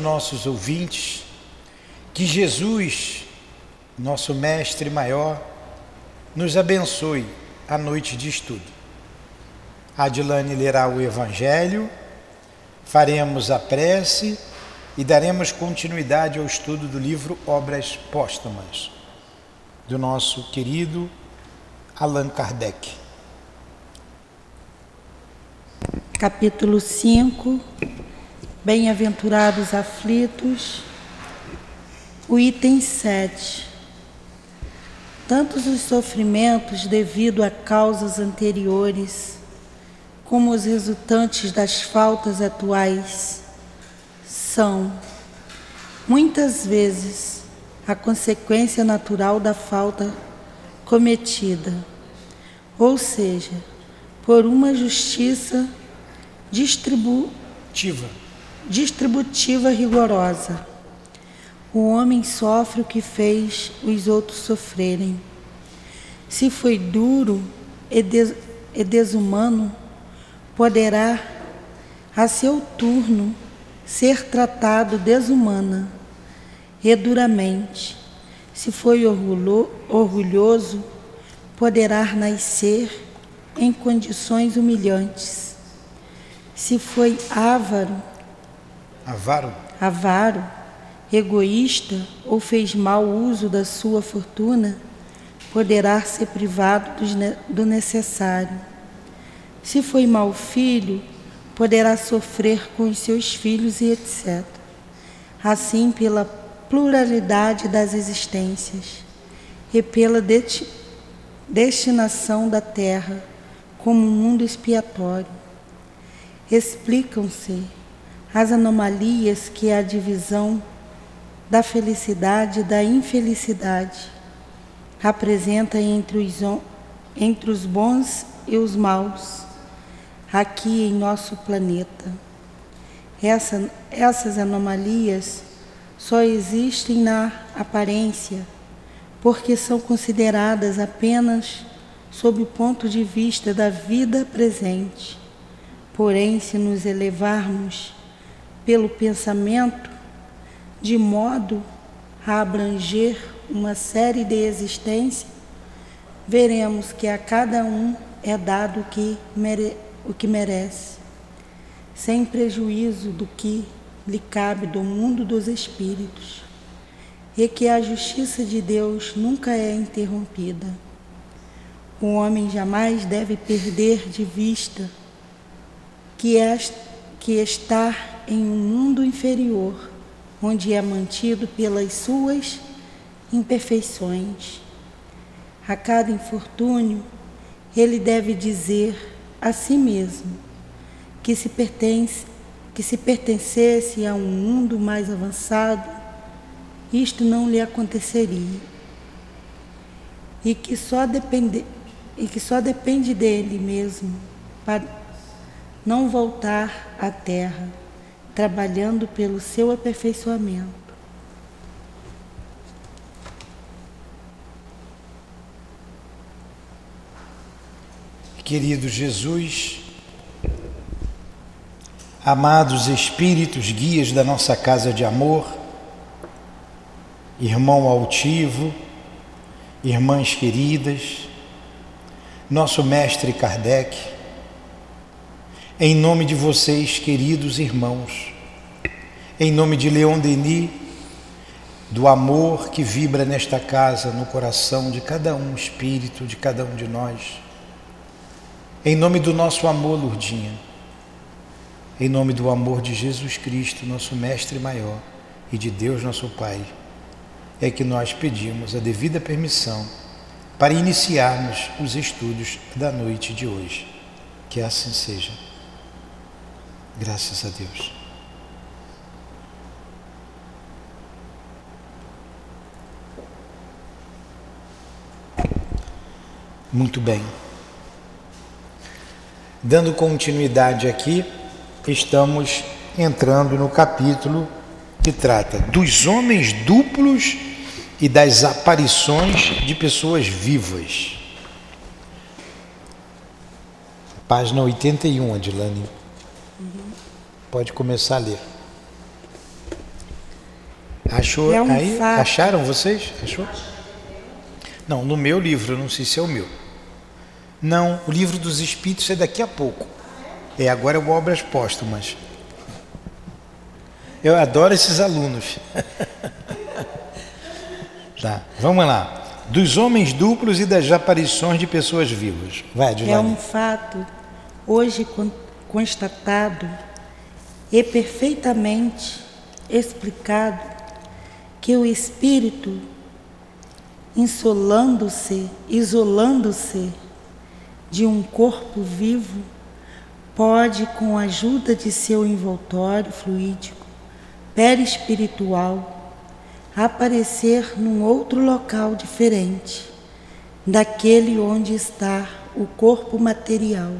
nossos ouvintes, que Jesus, nosso Mestre maior, nos abençoe a noite de estudo. Adilane lerá o Evangelho, faremos a prece e daremos continuidade ao estudo do livro Obras Póstumas, do nosso querido Allan Kardec. Capítulo 5 Bem-aventurados aflitos, o item 7. Tantos os sofrimentos devido a causas anteriores, como os resultantes das faltas atuais, são, muitas vezes, a consequência natural da falta cometida, ou seja, por uma justiça distributiva distributiva rigorosa. O homem sofre o que fez os outros sofrerem. Se foi duro e, des desumano, poderá, a seu turno, ser tratado desumana e duramente. Se foi orgulhoso, poderá nascer em condições humilhantes. Se foi avaro, Avaro? Avaro, egoísta ou fez mau uso da sua fortuna, poderá ser privado do necessário. Se foi mau filho, poderá sofrer com os seus filhos e etc. Assim, pela pluralidade das existências e pela destinação da terra como um mundo expiatório, explicam-se as anomalias que é a divisão da felicidade e da infelicidade apresenta entre os, entre os bons e os maus aqui em nosso planeta. Essa, essas anomalias só existem na aparência, porque são consideradas apenas sob o ponto de vista da vida presente. Porém, se nos elevarmos pelo pensamento, de modo a abranger uma série de existências, veremos que a cada um é dado o que, mere, o que merece, sem prejuízo do que lhe cabe do mundo dos espíritos, e que a justiça de Deus nunca é interrompida. O homem jamais deve perder de vista que, é, que estar em um mundo inferior, onde é mantido pelas suas imperfeições. A cada infortúnio, ele deve dizer a si mesmo que se pertence que se pertencesse a um mundo mais avançado, isto não lhe aconteceria. E que só depende e que só depende dele mesmo para não voltar à terra trabalhando pelo seu aperfeiçoamento. Querido Jesus, amados espíritos guias da nossa casa de amor, irmão altivo, irmãs queridas, nosso mestre Kardec, em nome de vocês, queridos irmãos, em nome de Leon Denis, do amor que vibra nesta casa, no coração de cada um, espírito de cada um de nós, em nome do nosso amor, Lurdinha, em nome do amor de Jesus Cristo, nosso Mestre maior, e de Deus, nosso Pai, é que nós pedimos a devida permissão para iniciarmos os estudos da noite de hoje. Que assim seja. Graças a Deus. Muito bem. Dando continuidade aqui, estamos entrando no capítulo que trata dos homens duplos e das aparições de pessoas vivas. Página 81, Adilane. Pode começar a ler. Achou é um aí? Fato. Acharam vocês? Achou? Não, no meu livro, não sei se é o meu. Não, o livro dos Espíritos é daqui a pouco. É, agora é o Obras Póstumas. Eu adoro esses alunos. tá, vamos lá. Dos homens duplos e das aparições de pessoas vivas. Vai, É um fato hoje constatado e perfeitamente explicado que o espírito, insolando-se, isolando-se de um corpo vivo, pode, com a ajuda de seu envoltório fluídico, perispiritual, aparecer num outro local diferente daquele onde está o corpo material.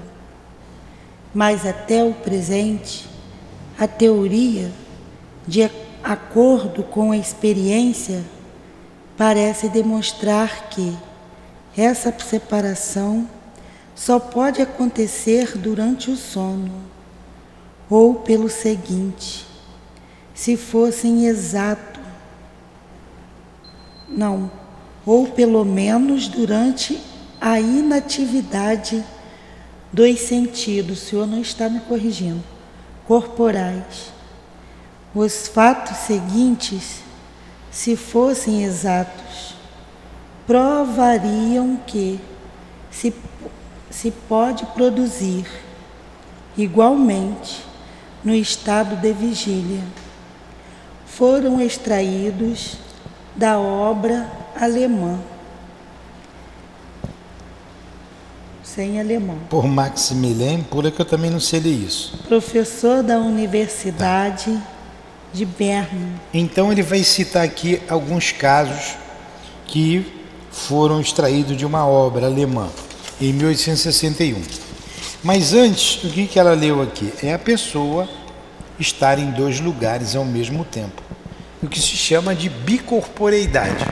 Mas até o presente, a teoria, de acordo com a experiência, parece demonstrar que essa separação só pode acontecer durante o sono, ou pelo seguinte, se fossem exato, não, ou pelo menos durante a inatividade dos sentidos, o senhor não está me corrigindo, corporais. Os fatos seguintes, se fossem exatos, provariam que se se pode produzir igualmente no estado de vigília. Foram extraídos da obra alemã. Sem alemão. Por Maximilien, por que eu também não sei ler isso. Professor da Universidade tá. de Berna. Então ele vai citar aqui alguns casos que foram extraídos de uma obra alemã em 1861. Mas antes, o que, que ela leu aqui? É a pessoa estar em dois lugares ao mesmo tempo, o que se chama de bicorporeidade.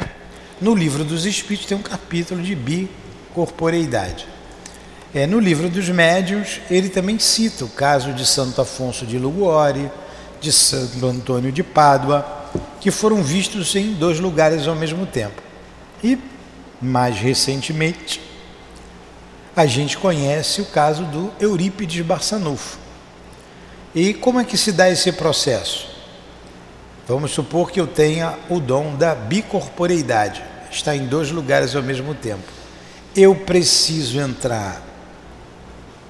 No livro dos Espíritos tem um capítulo de bicorporeidade. É, no livro dos Médiuns, ele também cita o caso de Santo Afonso de Luguore, de Santo Antônio de Pádua, que foram vistos em dois lugares ao mesmo tempo. E, mais recentemente, a gente conhece o caso do Eurípides Barçanufo. E como é que se dá esse processo? Vamos supor que eu tenha o dom da bicorporeidade, está em dois lugares ao mesmo tempo. Eu preciso entrar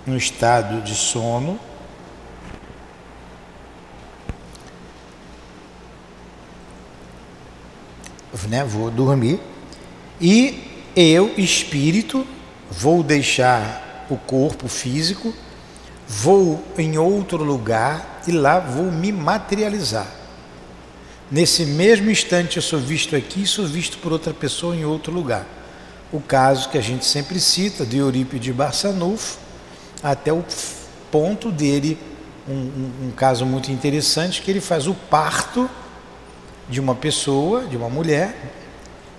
no estado de sono, né, vou dormir, e eu, espírito, vou deixar o corpo físico, vou em outro lugar e lá vou me materializar. Nesse mesmo instante eu sou visto aqui sou visto por outra pessoa em outro lugar. O caso que a gente sempre cita de Eurípides Barçanufo, até o ponto dele, um, um, um caso muito interessante, que ele faz o parto de uma pessoa, de uma mulher,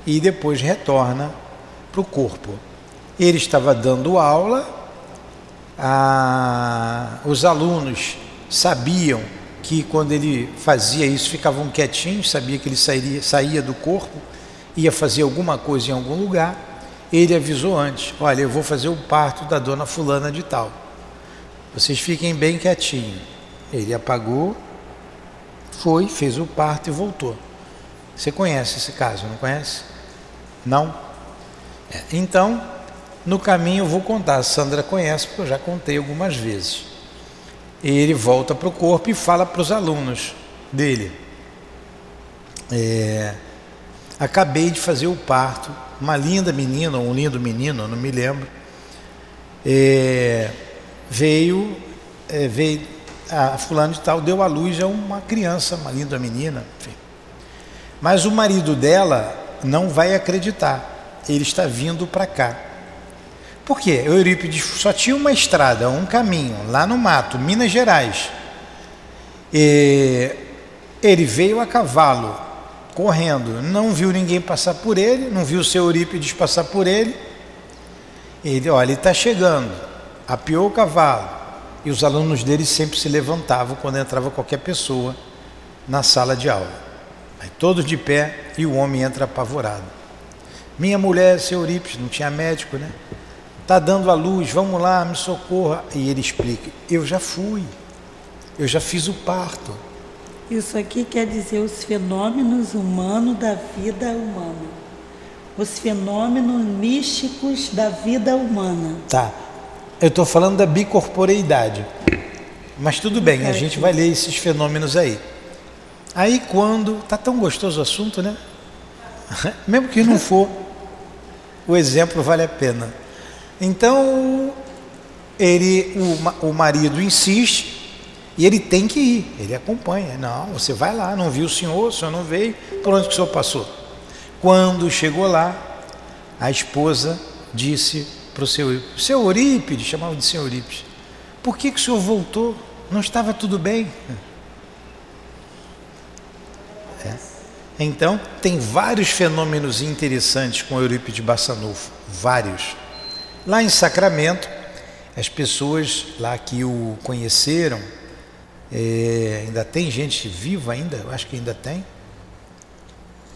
e depois retorna para o corpo. Ele estava dando aula, a, os alunos sabiam que quando ele fazia isso ficavam quietinhos, sabia que ele sairia, saía do corpo, ia fazer alguma coisa em algum lugar. Ele avisou antes: Olha, eu vou fazer o parto da dona Fulana de Tal. Vocês fiquem bem quietinhos. Ele apagou, foi, fez o parto e voltou. Você conhece esse caso, não conhece? Não? É, então, no caminho eu vou contar, a Sandra conhece porque eu já contei algumas vezes. Ele volta para o corpo e fala para os alunos dele. É, acabei de fazer o parto, uma linda menina, um lindo menino, não me lembro, é, veio, é, veio, a fulano de tal deu à luz a uma criança, uma linda menina, enfim. Mas o marido dela não vai acreditar, ele está vindo para cá. Por quê? Eurípides só tinha uma estrada, um caminho, lá no mato, Minas Gerais. E ele veio a cavalo, correndo, não viu ninguém passar por ele, não viu seu Eurípides passar por ele. Ele, olha, ele está chegando, apiou o cavalo. E os alunos dele sempre se levantavam quando entrava qualquer pessoa na sala de aula. Aí todos de pé e o homem entra apavorado. Minha mulher, seu Eurípides, não tinha médico, né? Está dando a luz, vamos lá, me socorra. E ele explica: Eu já fui, eu já fiz o parto. Isso aqui quer dizer os fenômenos humanos da vida humana. Os fenômenos místicos da vida humana. Tá. Eu estou falando da bicorporeidade. Mas tudo bem, a gente vai ler esses fenômenos aí. Aí quando. Tá tão gostoso o assunto, né? Mesmo que não for, o exemplo vale a pena. Então, ele, o, o marido insiste e ele tem que ir, ele acompanha. Não, você vai lá, não viu o senhor, o senhor não veio, por onde que o senhor passou? Quando chegou lá, a esposa disse para o seu, seu Eurípides, chamava de seu Eurípides, por que, que o senhor voltou? Não estava tudo bem? É. Então, tem vários fenômenos interessantes com Eurípides Bassanufo, vários. Lá em Sacramento, as pessoas lá que o conheceram, é, ainda tem gente viva ainda, eu acho que ainda tem.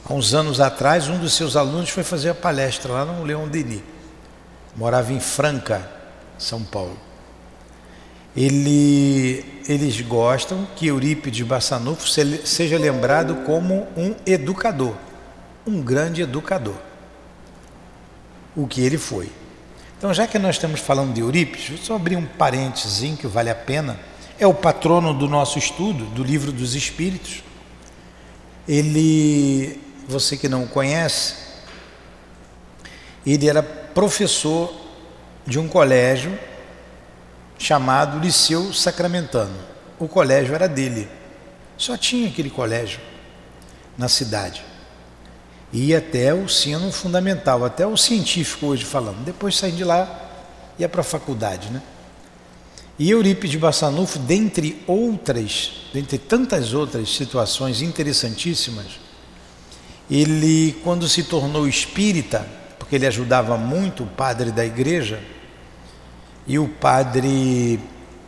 Há uns anos atrás, um dos seus alunos foi fazer a palestra lá no Leão Denis. Morava em Franca, São Paulo. Ele, eles gostam que Eurípides Bassanufo seja lembrado como um educador, um grande educador. O que ele foi. Então, já que nós estamos falando de Eurípides, vou só abrir um parênteses que vale a pena. É o patrono do nosso estudo, do livro dos Espíritos. Ele, você que não o conhece, ele era professor de um colégio chamado Liceu Sacramentano. O colégio era dele. Só tinha aquele colégio na cidade e até o ensino fundamental, até o científico hoje falando. Depois saí de lá e ia para a faculdade, né? E Eurípides Bassanufo, dentre outras, dentre tantas outras situações interessantíssimas, ele, quando se tornou espírita, porque ele ajudava muito o padre da igreja, e o padre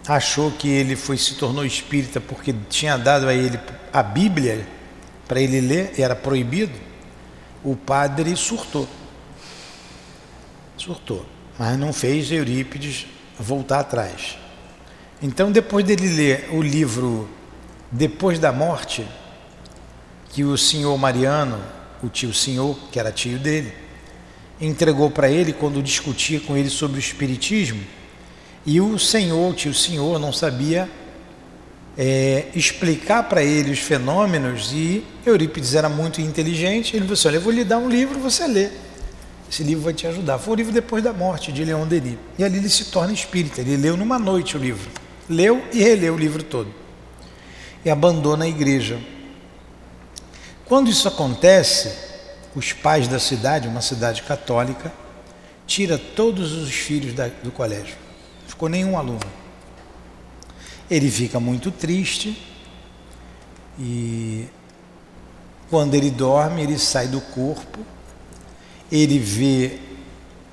achou que ele foi se tornou espírita porque tinha dado a ele a Bíblia para ele ler, era proibido o padre surtou. Surtou, mas não fez Eurípides voltar atrás. Então, depois dele ler o livro Depois da Morte, que o senhor Mariano, o tio senhor, que era tio dele, entregou para ele quando discutia com ele sobre o Espiritismo, e o senhor, o tio senhor, não sabia é, explicar para ele os fenômenos e Eurípides era muito inteligente. Ele falou assim: Olha, eu vou lhe dar um livro, você lê. Esse livro vai te ajudar. Foi o livro Depois da Morte, de Leon Denis. E ali ele se torna espírita. Ele leu numa noite o livro. Leu e releu o livro todo. E abandona a igreja. Quando isso acontece, os pais da cidade, uma cidade católica, tira todos os filhos da, do colégio. Não ficou nenhum aluno. Ele fica muito triste e quando ele dorme, ele sai do corpo, ele vê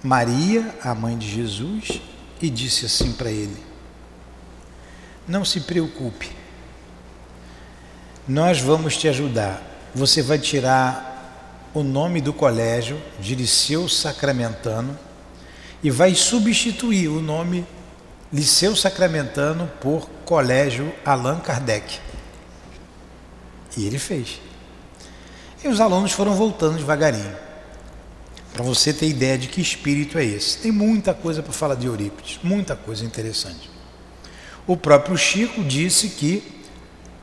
Maria, a mãe de Jesus, e disse assim para ele: Não se preocupe, nós vamos te ajudar. Você vai tirar o nome do colégio de Liceu Sacramentano e vai substituir o nome Liceu Sacramentano por Colégio Allan Kardec. E ele fez. E os alunos foram voltando devagarinho. Para você ter ideia de que espírito é esse. Tem muita coisa para falar de Eurípides, muita coisa interessante. O próprio Chico disse que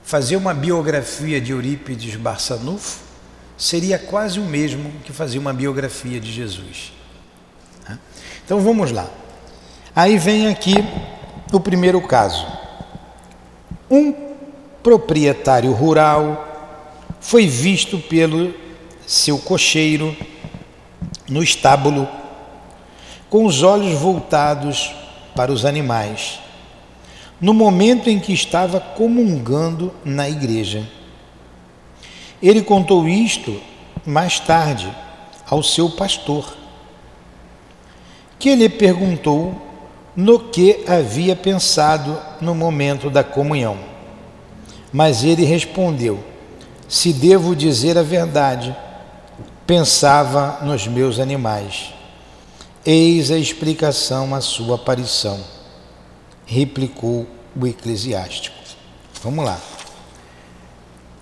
fazer uma biografia de Eurípides Barçanufo seria quase o mesmo que fazer uma biografia de Jesus. Então vamos lá. Aí vem aqui o primeiro caso. Um proprietário rural foi visto pelo seu cocheiro no estábulo, com os olhos voltados para os animais, no momento em que estava comungando na igreja. Ele contou isto mais tarde ao seu pastor, que lhe perguntou no que havia pensado no momento da comunhão. Mas ele respondeu: se devo dizer a verdade, pensava nos meus animais. Eis a explicação à sua aparição, replicou o eclesiástico. Vamos lá.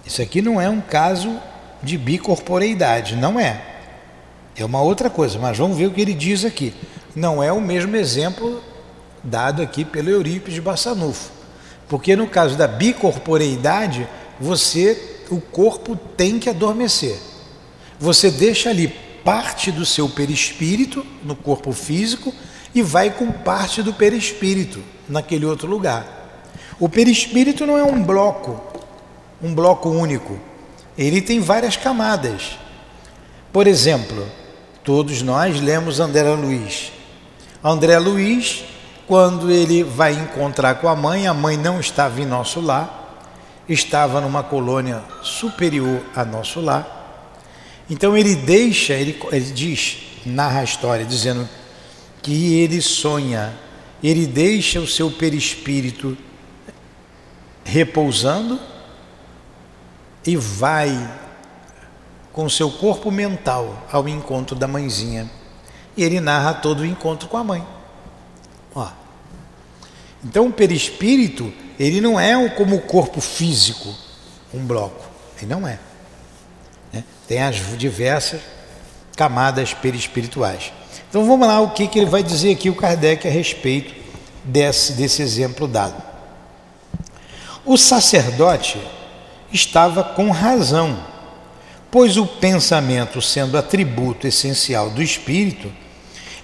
Isso aqui não é um caso de bicorporeidade, não é. É uma outra coisa, mas vamos ver o que ele diz aqui. Não é o mesmo exemplo dado aqui pelo Eurípides Bassanufo. Porque no caso da bicorporeidade, você, o corpo tem que adormecer. Você deixa ali parte do seu perispírito no corpo físico e vai com parte do perispírito naquele outro lugar. O perispírito não é um bloco, um bloco único. Ele tem várias camadas. Por exemplo, todos nós lemos André Luiz. André Luiz, quando ele vai encontrar com a mãe, a mãe não estava em nosso lar, estava numa colônia superior a nosso lar. Então ele deixa, ele, ele diz, narra a história, dizendo que ele sonha, ele deixa o seu perispírito repousando e vai com seu corpo mental ao encontro da mãezinha. E ele narra todo o encontro com a mãe. Ó. Então o perispírito, ele não é como o corpo físico, um bloco. Ele não é. Né? Tem as diversas camadas perispirituais. Então vamos lá, o que, que ele vai dizer aqui o Kardec a respeito desse, desse exemplo dado. O sacerdote estava com razão, pois o pensamento, sendo atributo essencial do espírito,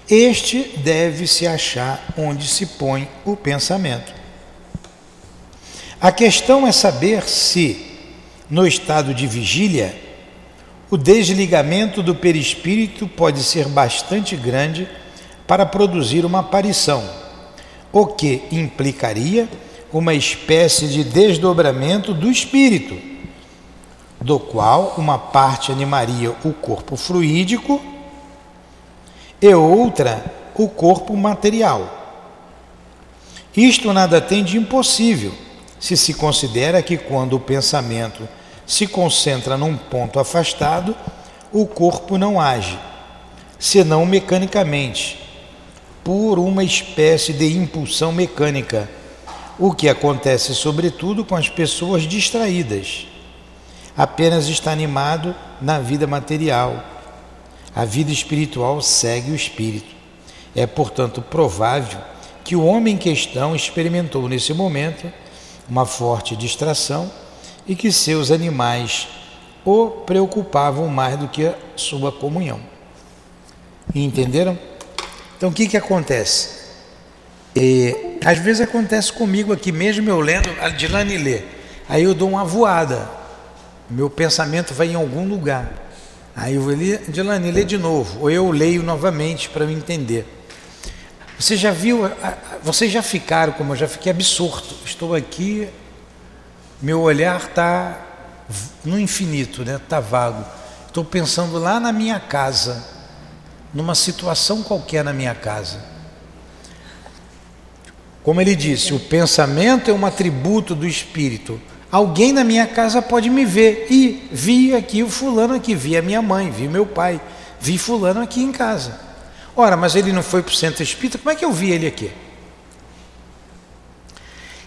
este deve se achar onde se põe o pensamento. A questão é saber se, no estado de vigília, o desligamento do perispírito pode ser bastante grande para produzir uma aparição, o que implicaria uma espécie de desdobramento do espírito, do qual uma parte animaria o corpo fluídico e outra o corpo material. Isto nada tem de impossível, se se considera que quando o pensamento se concentra num ponto afastado, o corpo não age, senão mecanicamente, por uma espécie de impulsão mecânica o que acontece sobretudo com as pessoas distraídas. Apenas está animado na vida material. A vida espiritual segue o espírito. É, portanto, provável que o homem em questão experimentou nesse momento uma forte distração e que seus animais o preocupavam mais do que a sua comunhão. Entenderam? Então o que, que acontece? Às vezes acontece comigo aqui mesmo, eu lendo a Dilane lê, aí eu dou uma voada, meu pensamento vai em algum lugar. Aí eu vou ler, Dilane, lê de novo, ou eu leio novamente para eu entender. Você já viu, vocês já ficaram, como eu já fiquei absorto, estou aqui, meu olhar está no infinito, né? está vago. Estou pensando lá na minha casa, numa situação qualquer na minha casa. Como ele disse, o pensamento é um atributo do espírito. Alguém na minha casa pode me ver e vi aqui o fulano aqui, vi a minha mãe, vi meu pai, vi fulano aqui em casa. Ora, mas ele não foi para o centro espírita, como é que eu vi ele aqui?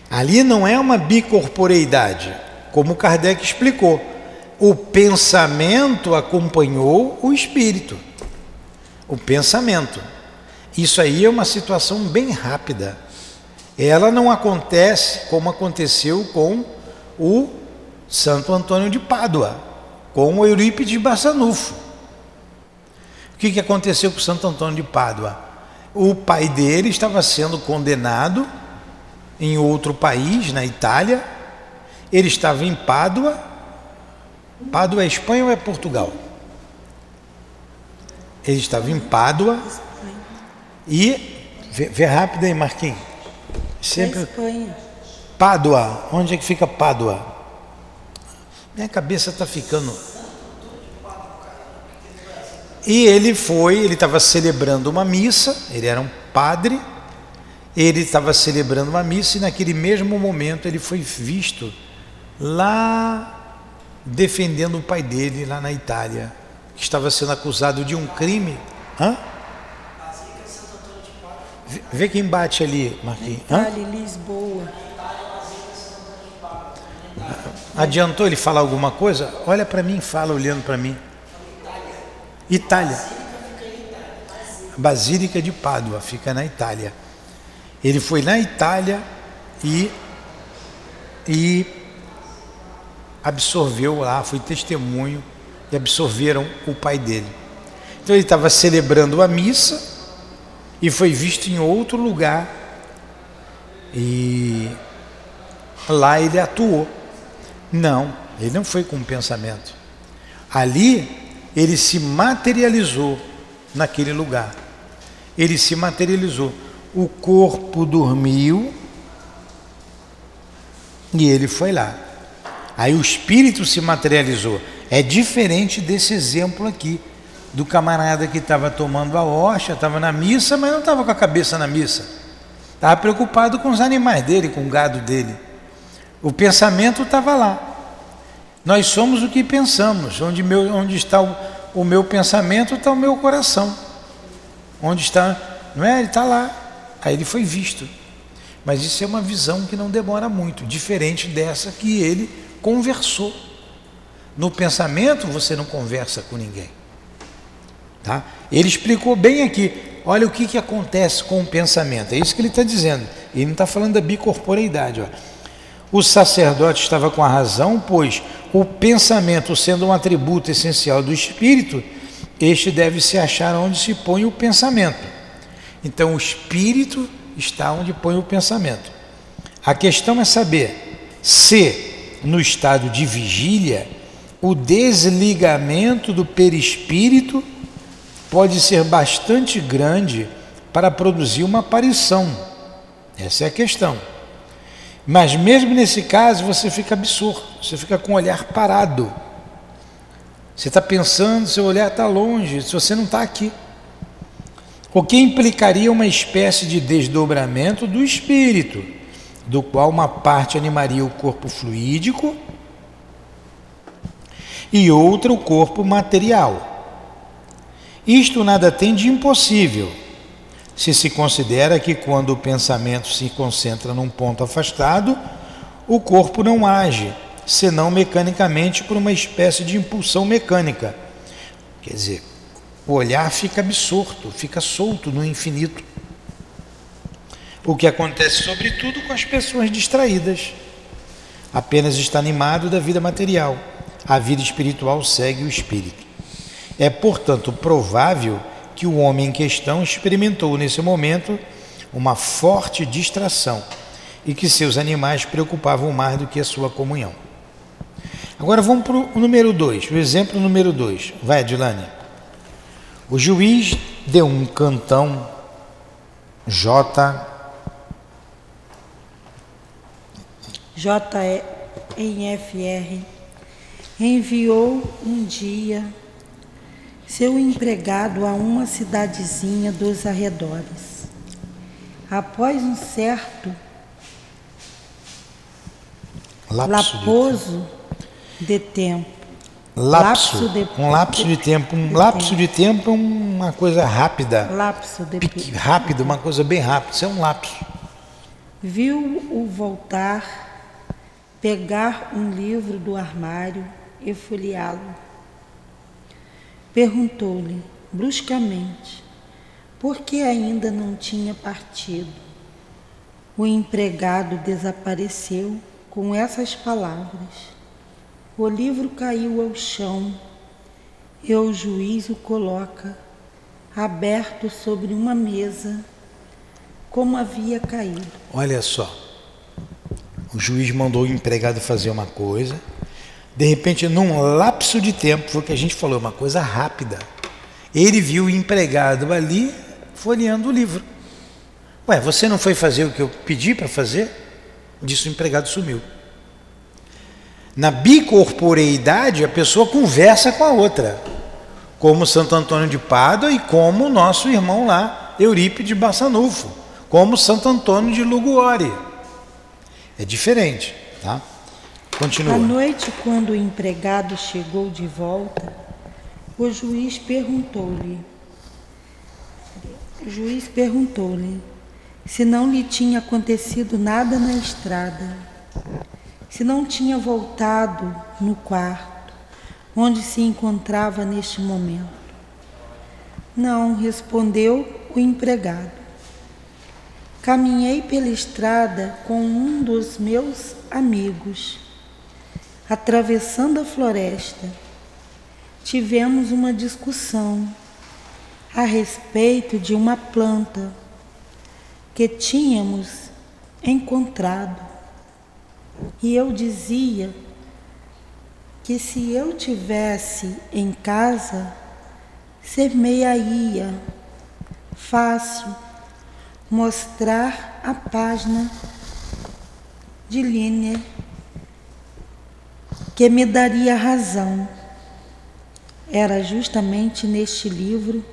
Ali não é uma bicorporeidade, como Kardec explicou. O pensamento acompanhou o espírito. O pensamento. Isso aí é uma situação bem rápida ela não acontece como aconteceu com o Santo Antônio de Pádua, com o Eurípides de Bassanufo. O que, que aconteceu com o Santo Antônio de Pádua? O pai dele estava sendo condenado em outro país, na Itália. Ele estava em Pádua. Pádua é Espanha ou é Portugal? Ele estava em Pádua. E. Vê, vê rápido aí, Marquinhos. Sempre. Espanha. Pádua. Onde é que fica Pádua? Minha cabeça está ficando. E ele foi, ele estava celebrando uma missa, ele era um padre, ele estava celebrando uma missa e naquele mesmo momento ele foi visto lá defendendo o pai dele lá na Itália, que estava sendo acusado de um crime. Hã? Vê quem bate ali, Marquinhos. Itália, Lisboa. Adiantou ele falar alguma coisa? Olha para mim, fala olhando para mim. Itália. Basílica de Pádua, fica na Itália. Ele foi na Itália e, e absorveu lá, foi testemunho e absorveram o pai dele. Então ele estava celebrando a missa e foi visto em outro lugar e lá ele atuou. Não, ele não foi com pensamento. Ali ele se materializou naquele lugar. Ele se materializou. O corpo dormiu e ele foi lá. Aí o espírito se materializou. É diferente desse exemplo aqui, do camarada que estava tomando a hoxa, estava na missa, mas não estava com a cabeça na missa. Estava preocupado com os animais dele, com o gado dele. O pensamento estava lá. Nós somos o que pensamos. Onde, meu, onde está o, o meu pensamento, está o meu coração. Onde está, não é? Ele está lá. Aí ele foi visto. Mas isso é uma visão que não demora muito, diferente dessa que ele conversou. No pensamento você não conversa com ninguém. Tá? Ele explicou bem aqui. Olha o que, que acontece com o pensamento. É isso que ele está dizendo. Ele não está falando da bicorporeidade. Ó. O sacerdote estava com a razão, pois o pensamento, sendo um atributo essencial do espírito, este deve se achar onde se põe o pensamento. Então, o espírito está onde põe o pensamento. A questão é saber se, no estado de vigília, o desligamento do perispírito pode ser bastante grande para produzir uma aparição. Essa é a questão. Mas mesmo nesse caso você fica absorto, você fica com o olhar parado. Você está pensando, seu olhar está longe, se você não está aqui. O que implicaria uma espécie de desdobramento do espírito, do qual uma parte animaria o corpo fluídico e outra o corpo material. Isto nada tem de impossível se se considera que quando o pensamento se concentra num ponto afastado, o corpo não age, senão mecanicamente por uma espécie de impulsão mecânica. Quer dizer, o olhar fica absorto, fica solto no infinito. O que acontece, sobretudo, com as pessoas distraídas. Apenas está animado da vida material. A vida espiritual segue o espírito. É, portanto, provável que o homem em questão experimentou nesse momento uma forte distração e que seus animais preocupavam mais do que a sua comunhão. Agora vamos para o número 2, o exemplo número 2. Vai, Adilane. O juiz deu um cantão J. J em FR enviou um dia seu empregado a uma cidadezinha dos arredores. Após um certo lapso laposo de, de tempo. Lapso, lapso de, um lapso de, de tempo, um lapso tempo. de tempo é uma coisa rápida. Lapso de Pique, rápido, uma coisa bem rápida, isso é um lapso. Viu-o voltar, pegar um livro do armário e folheá-lo Perguntou-lhe bruscamente por que ainda não tinha partido. O empregado desapareceu com essas palavras. O livro caiu ao chão e o juiz o coloca aberto sobre uma mesa, como havia caído. Olha só, o juiz mandou o empregado fazer uma coisa, de repente, num lapso de tempo, foi o que a gente falou, uma coisa rápida. Ele viu o empregado ali folheando o livro. Ué, você não foi fazer o que eu pedi para fazer? Disse o empregado sumiu. Na bicorporeidade, a pessoa conversa com a outra, como Santo Antônio de Pádua e como o nosso irmão lá, Eurípides de Bassanufo, como Santo Antônio de Luguore. É diferente, tá? Continua. À noite, quando o empregado chegou de volta, o juiz perguntou-lhe. O juiz perguntou-lhe se não lhe tinha acontecido nada na estrada, se não tinha voltado no quarto onde se encontrava neste momento. Não, respondeu o empregado. Caminhei pela estrada com um dos meus amigos atravessando a floresta, tivemos uma discussão a respeito de uma planta que tínhamos encontrado. E eu dizia que se eu tivesse em casa, semearia fácil mostrar a página de linha que me daria razão. Era justamente neste livro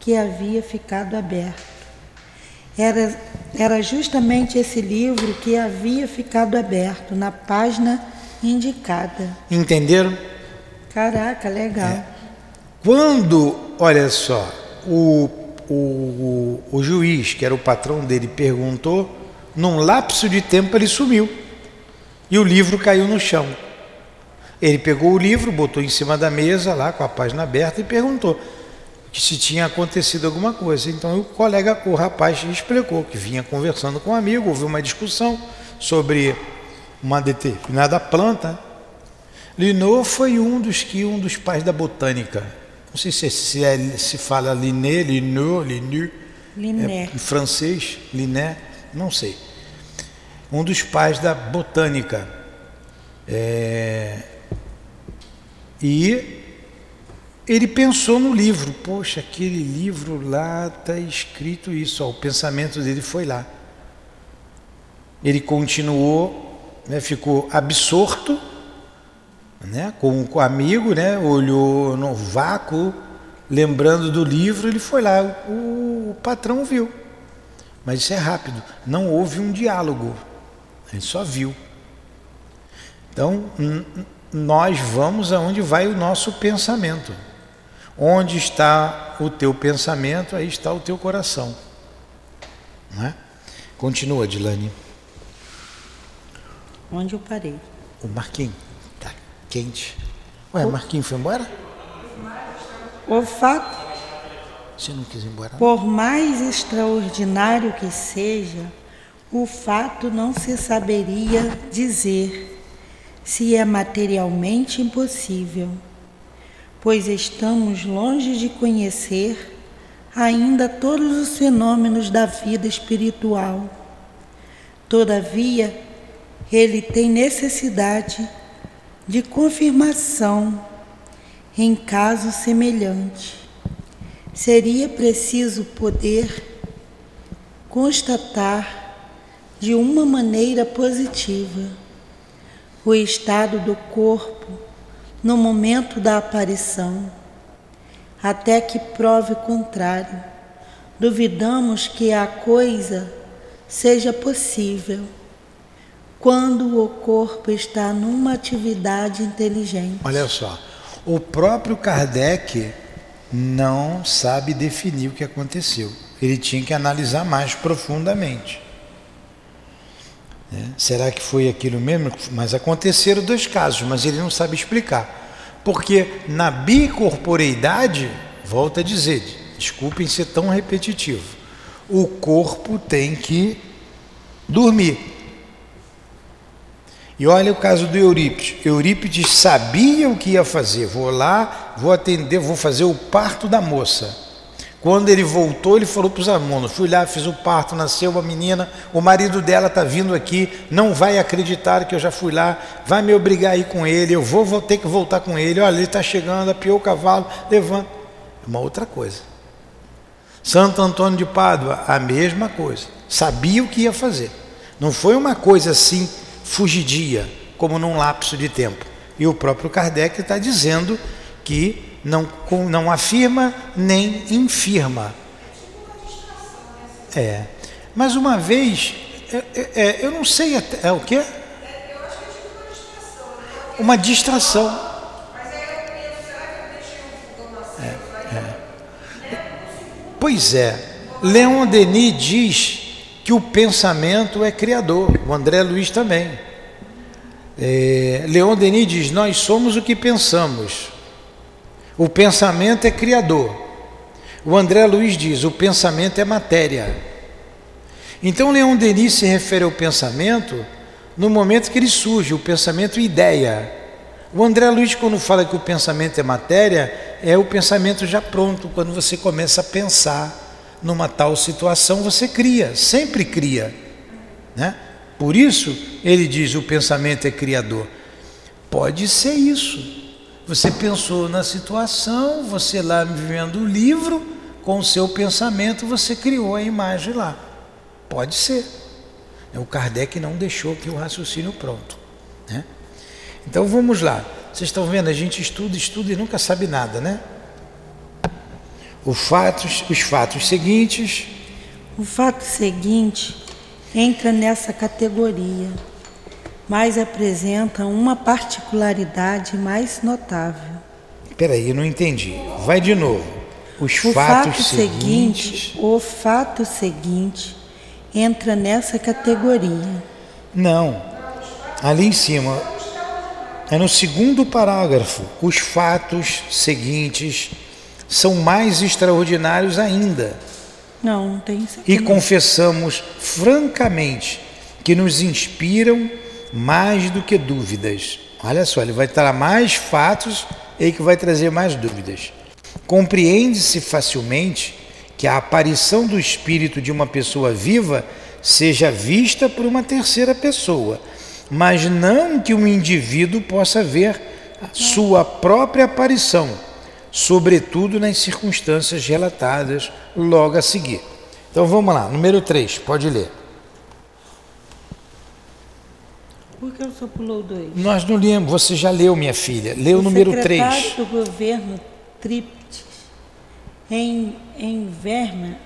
que havia ficado aberto. Era, era justamente esse livro que havia ficado aberto na página indicada. Entenderam? Caraca, legal. É. Quando, olha só, o, o, o, o juiz, que era o patrão dele, perguntou, num lapso de tempo ele sumiu. E o livro caiu no chão. Ele pegou o livro, botou em cima da mesa, lá com a página aberta, e perguntou se tinha acontecido alguma coisa. Então o colega, o rapaz, explicou que vinha conversando com um amigo, houve uma discussão sobre uma determinada planta. Linnaeus foi um dos que um dos pais da botânica. Não sei se, se, é, se fala Linné, Linnaeus, Linnaeus, Linné. É, em francês, Linné, não sei. Um dos pais da botânica. É, e ele pensou no livro, poxa, aquele livro lá está escrito isso, ó, o pensamento dele foi lá. Ele continuou, né, ficou absorto né, com, o amigo, né, olhou no vácuo, lembrando do livro, ele foi lá, o, o patrão viu. Mas isso é rápido, não houve um diálogo, ele só viu. Então, nós vamos aonde vai o nosso pensamento. Onde está o teu pensamento, aí está o teu coração. É? Continua, Dilane. Onde eu parei? O Marquinhos. Tá quente. Ué, o Marquinhos foi embora? O fato. Você não quis ir embora? Por mais extraordinário que seja, o fato não se saberia dizer se é materialmente impossível, pois estamos longe de conhecer ainda todos os fenômenos da vida espiritual. Todavia, ele tem necessidade de confirmação em caso semelhante. Seria preciso poder constatar de uma maneira positiva o estado do corpo no momento da aparição, até que prove o contrário. Duvidamos que a coisa seja possível quando o corpo está numa atividade inteligente. Olha só, o próprio Kardec não sabe definir o que aconteceu. Ele tinha que analisar mais profundamente. Será que foi aquilo mesmo? Mas aconteceram dois casos, mas ele não sabe explicar. Porque na bicorporeidade, volta a dizer, desculpem ser tão repetitivo, o corpo tem que dormir. E olha o caso do Eurípides. Eurípides sabia o que ia fazer. Vou lá, vou atender, vou fazer o parto da moça. Quando ele voltou, ele falou para os alunos: fui lá, fiz o parto, nasceu uma menina, o marido dela está vindo aqui, não vai acreditar que eu já fui lá, vai me obrigar a ir com ele, eu vou, vou ter que voltar com ele. Olha, ele está chegando, apiou o cavalo, levanta. É uma outra coisa. Santo Antônio de Pádua, a mesma coisa. Sabia o que ia fazer. Não foi uma coisa assim fugidia, como num lapso de tempo. E o próprio Kardec está dizendo que não, não afirma nem infirma. É. Mas uma vez, é, é, é eu não sei até. É o quê? uma distração. É, é. Pois é, Leon Denis diz que o pensamento é criador, o André Luiz também. É, Leon Denis diz: Nós somos o que pensamos, o pensamento é criador. O André Luiz diz: O pensamento é matéria. Então, Leon Denis se refere ao pensamento no momento que ele surge, o pensamento ideia. O André Luiz, quando fala que o pensamento é matéria, é o pensamento já pronto, quando você começa a pensar numa tal situação, você cria, sempre cria. Né? Por isso, ele diz: o pensamento é criador. Pode ser isso. Você pensou na situação, você lá vivendo o livro, com o seu pensamento, você criou a imagem lá. Pode ser. O Kardec não deixou aqui o raciocínio pronto. Né? Então vamos lá. Vocês estão vendo, a gente estuda, estuda e nunca sabe nada, né? Os fatos, os fatos seguintes. O fato seguinte entra nessa categoria, mas apresenta uma particularidade mais notável. Espera aí, eu não entendi. Vai de novo. Os o fatos fato seguintes. Seguinte, o fato seguinte entra nessa categoria. Não. Ali em cima, é no segundo parágrafo, os fatos seguintes são mais extraordinários ainda. Não, não tem isso E confessamos francamente que nos inspiram mais do que dúvidas. Olha só, ele vai trazer mais fatos e que vai trazer mais dúvidas. Compreende-se facilmente que a aparição do espírito de uma pessoa viva seja vista por uma terceira pessoa, mas não que um indivíduo possa ver sua própria aparição, sobretudo nas circunstâncias relatadas logo a seguir. Então vamos lá, número 3, pode ler. Por que o senhor pulou dois? Nós não lemos, você já leu, minha filha. Leu o número 3. O secretário do governo Triptis em, em Verma,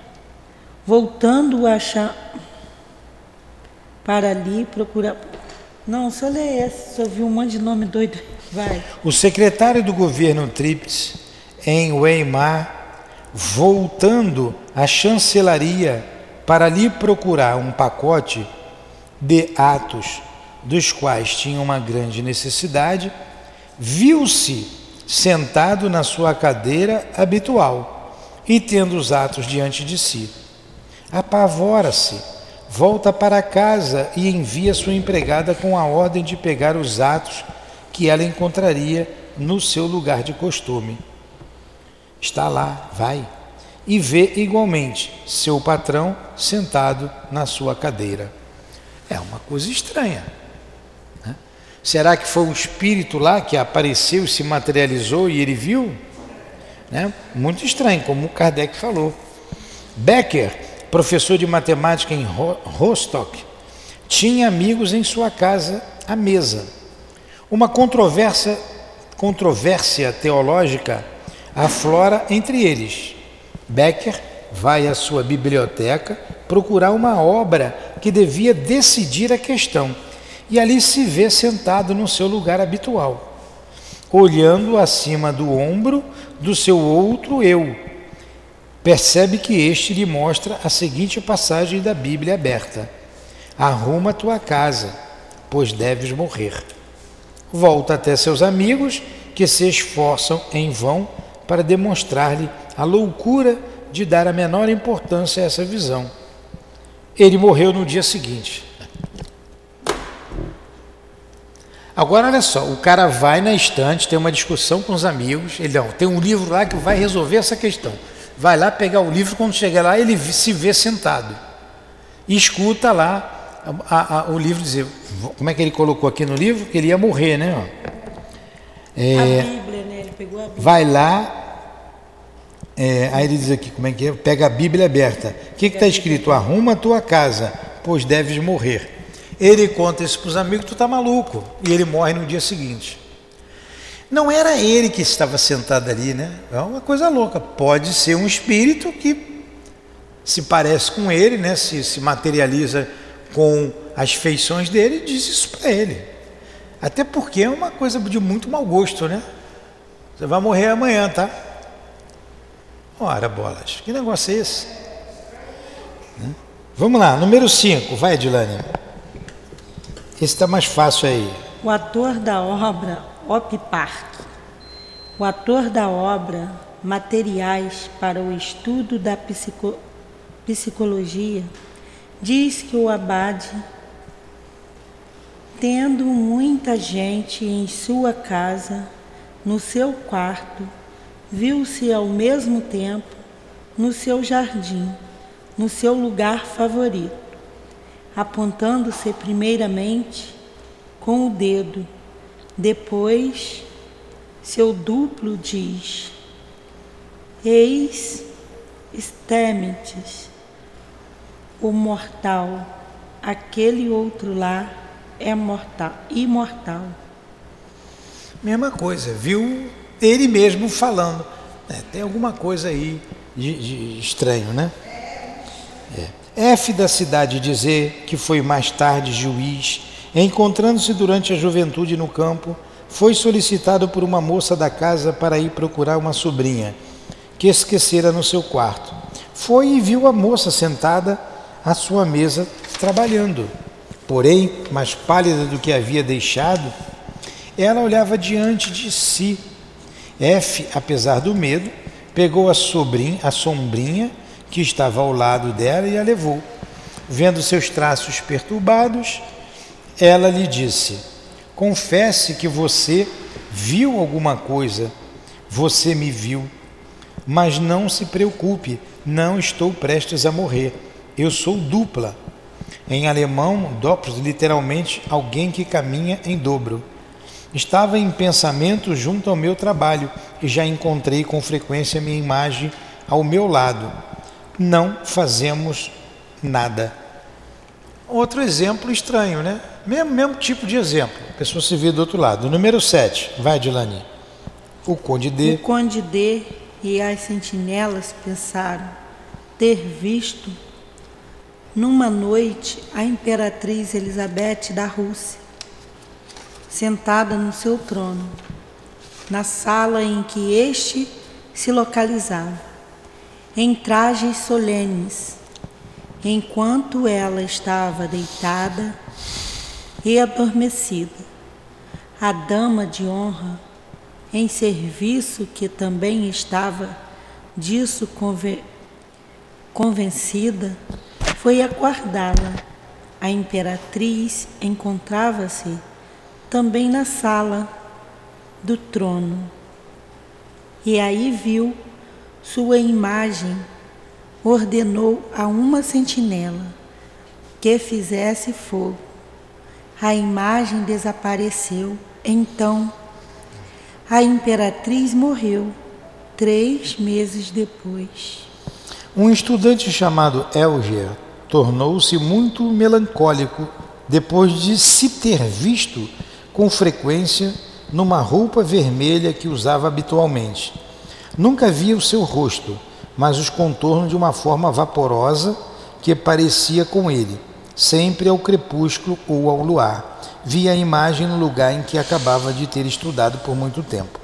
voltando a achar para ali procurar. Não, só lê esse, só vi um monte de nome doido. Vai. O secretário do governo Trips, em Weimar, voltando à chancelaria para ali procurar um pacote de atos dos quais tinha uma grande necessidade, viu-se sentado na sua cadeira habitual e tendo os atos diante de si. Apavora-se, volta para casa e envia sua empregada com a ordem de pegar os atos que ela encontraria no seu lugar de costume. Está lá, vai, e vê igualmente seu patrão sentado na sua cadeira. É uma coisa estranha. Será que foi um espírito lá que apareceu, se materializou e ele viu? Né? Muito estranho, como Kardec falou. Becker, professor de matemática em Rostock, tinha amigos em sua casa à mesa. Uma controvérsia, controvérsia teológica aflora entre eles. Becker vai à sua biblioteca procurar uma obra que devia decidir a questão e ali se vê sentado no seu lugar habitual olhando acima do ombro do seu outro eu. Percebe que este lhe mostra a seguinte passagem da Bíblia aberta: Arruma tua casa, pois deves morrer. Volta até seus amigos, que se esforçam em vão para demonstrar-lhe a loucura de dar a menor importância a essa visão. Ele morreu no dia seguinte. Agora, olha só, o cara vai na estante, tem uma discussão com os amigos, ele não, tem um livro lá que vai resolver essa questão. Vai lá pegar o livro, quando chega lá, ele se vê sentado. E escuta lá a, a, o livro dizer, como é que ele colocou aqui no livro? Que ele ia morrer, né? É, a Bíblia, né? Ele pegou a Bíblia. Vai lá, é, aí ele diz aqui, como é que é? Pega a Bíblia aberta. O que está escrito? Arruma a tua casa, pois deves morrer. Ele conta isso para os amigos, tu tá maluco. E ele morre no dia seguinte. Não era ele que estava sentado ali, né? É uma coisa louca. Pode ser um espírito que se parece com ele, né? Se, se materializa com as feições dele e diz isso para ele. Até porque é uma coisa de muito mau gosto, né? Você vai morrer amanhã, tá? Ora, bolas, que negócio é esse? Vamos lá, número 5, vai, Edilane. Esse está mais fácil aí. O ator da obra Op Park. O ator da obra Materiais para o Estudo da psico Psicologia diz que o abade, tendo muita gente em sua casa, no seu quarto, viu-se ao mesmo tempo no seu jardim, no seu lugar favorito, apontando-se primeiramente com o dedo, depois seu duplo diz: Eis Stementes, o mortal, aquele outro lá é mortal, imortal. Mesma coisa, viu ele mesmo falando. É, tem alguma coisa aí de, de estranho, né? É. F da cidade dizer que foi mais tarde juiz, encontrando-se durante a juventude no campo, foi solicitado por uma moça da casa para ir procurar uma sobrinha que esquecera no seu quarto. Foi e viu a moça sentada à sua mesa trabalhando. Porém, mais pálida do que havia deixado, ela olhava diante de si. F, apesar do medo, pegou a, sobrinha, a sombrinha que estava ao lado dela e a levou. Vendo seus traços perturbados, ela lhe disse: Confesse que você viu alguma coisa. Você me viu. Mas não se preocupe, não estou prestes a morrer. Eu sou dupla. Em alemão, doppler literalmente alguém que caminha em dobro. Estava em pensamento junto ao meu trabalho e já encontrei com frequência minha imagem ao meu lado. Não fazemos nada. Outro exemplo estranho, né? Mesmo, mesmo tipo de exemplo. A pessoa se vê do outro lado. Número 7. Vai, Dilani. O Conde D. O Conde D e as sentinelas pensaram ter visto numa noite a imperatriz Elizabeth da Rússia sentada no seu trono, na sala em que este se localizava, em trajes solenes, enquanto ela estava deitada e adormecida. A dama de honra, em serviço, que também estava disso convencida, foi acordá-la. A imperatriz encontrava-se também na sala do trono. E aí viu sua imagem, ordenou a uma sentinela que fizesse fogo. A imagem desapareceu. Então, a imperatriz morreu três meses depois. Um estudante chamado Elger tornou-se muito melancólico depois de se ter visto com frequência numa roupa vermelha que usava habitualmente. Nunca via o seu rosto, mas os contornos de uma forma vaporosa que parecia com ele, sempre ao crepúsculo ou ao luar. Via a imagem no lugar em que acabava de ter estudado por muito tempo.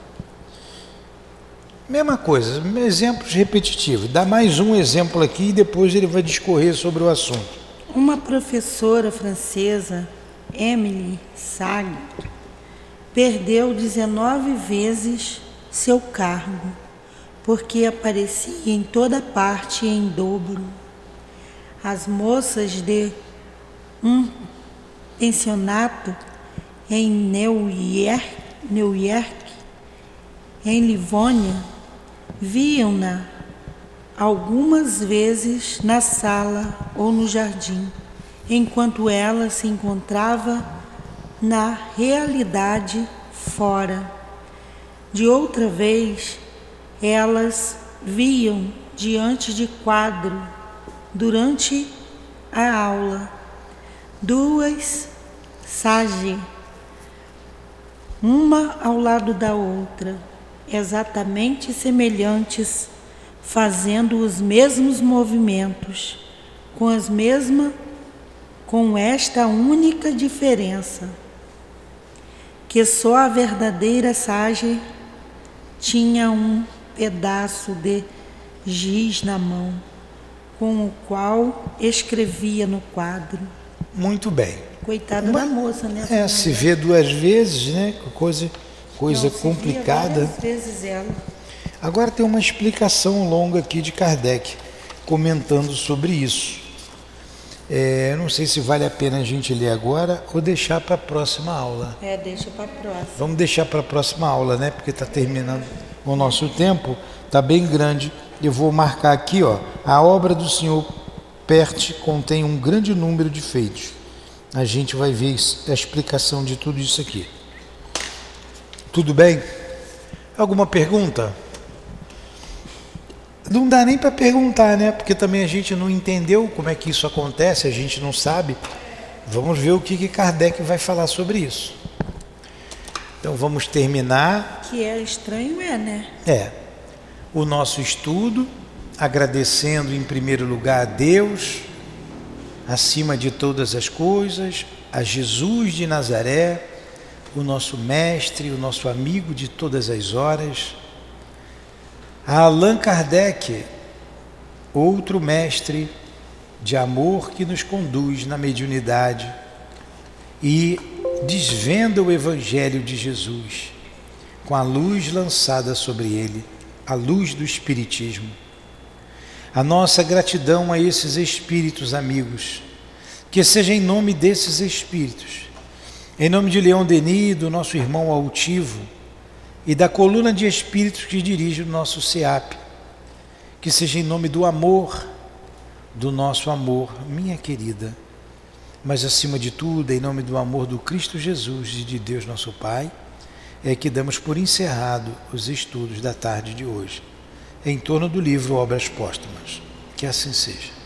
Mesma coisa, exemplos repetitivos. Dá mais um exemplo aqui e depois ele vai discorrer sobre o assunto. Uma professora francesa Emily Sag perdeu 19 vezes seu cargo, porque aparecia em toda parte em dobro. As moças de um pensionato em New York, New York em Livônia, viam-na algumas vezes na sala ou no jardim enquanto ela se encontrava na realidade fora. De outra vez, elas viam diante de quadro durante a aula duas sage, uma ao lado da outra, exatamente semelhantes, fazendo os mesmos movimentos, com as mesmas com esta única diferença. que só a verdadeira Sage tinha um pedaço de giz na mão, com o qual escrevia no quadro. Muito bem. Coitada Uma, da moça, né? É, se vê duas vezes, né? Coisa, coisa Não, complicada. vezes ela. Agora tem uma explicação longa aqui de Kardec comentando sobre isso. É, não sei se vale a pena a gente ler agora ou deixar para a próxima aula. É, deixa para a próxima. Vamos deixar para a próxima aula, né? Porque está terminando o nosso tempo, está bem grande. Eu vou marcar aqui, ó, a obra do senhor Pert contém um grande número de feitos. A gente vai ver a explicação de tudo isso aqui. Tudo bem? Alguma pergunta? Não dá nem para perguntar, né? Porque também a gente não entendeu como é que isso acontece, a gente não sabe. Vamos ver o que, que Kardec vai falar sobre isso. Então vamos terminar. Que é estranho, é, né? É. O nosso estudo, agradecendo em primeiro lugar a Deus, acima de todas as coisas, a Jesus de Nazaré, o nosso mestre, o nosso amigo de todas as horas a Allan Kardec, outro mestre de amor que nos conduz na mediunidade e desvenda o Evangelho de Jesus com a luz lançada sobre ele, a luz do Espiritismo. A nossa gratidão a esses espíritos amigos, que seja em nome desses espíritos, em nome de Leão Denis, do nosso irmão altivo, e da coluna de espíritos que dirige o nosso SEAP. Que seja em nome do amor, do nosso amor, minha querida, mas acima de tudo, em nome do amor do Cristo Jesus e de Deus nosso Pai, é que damos por encerrado os estudos da tarde de hoje, em torno do livro Obras Póstumas. Que assim seja.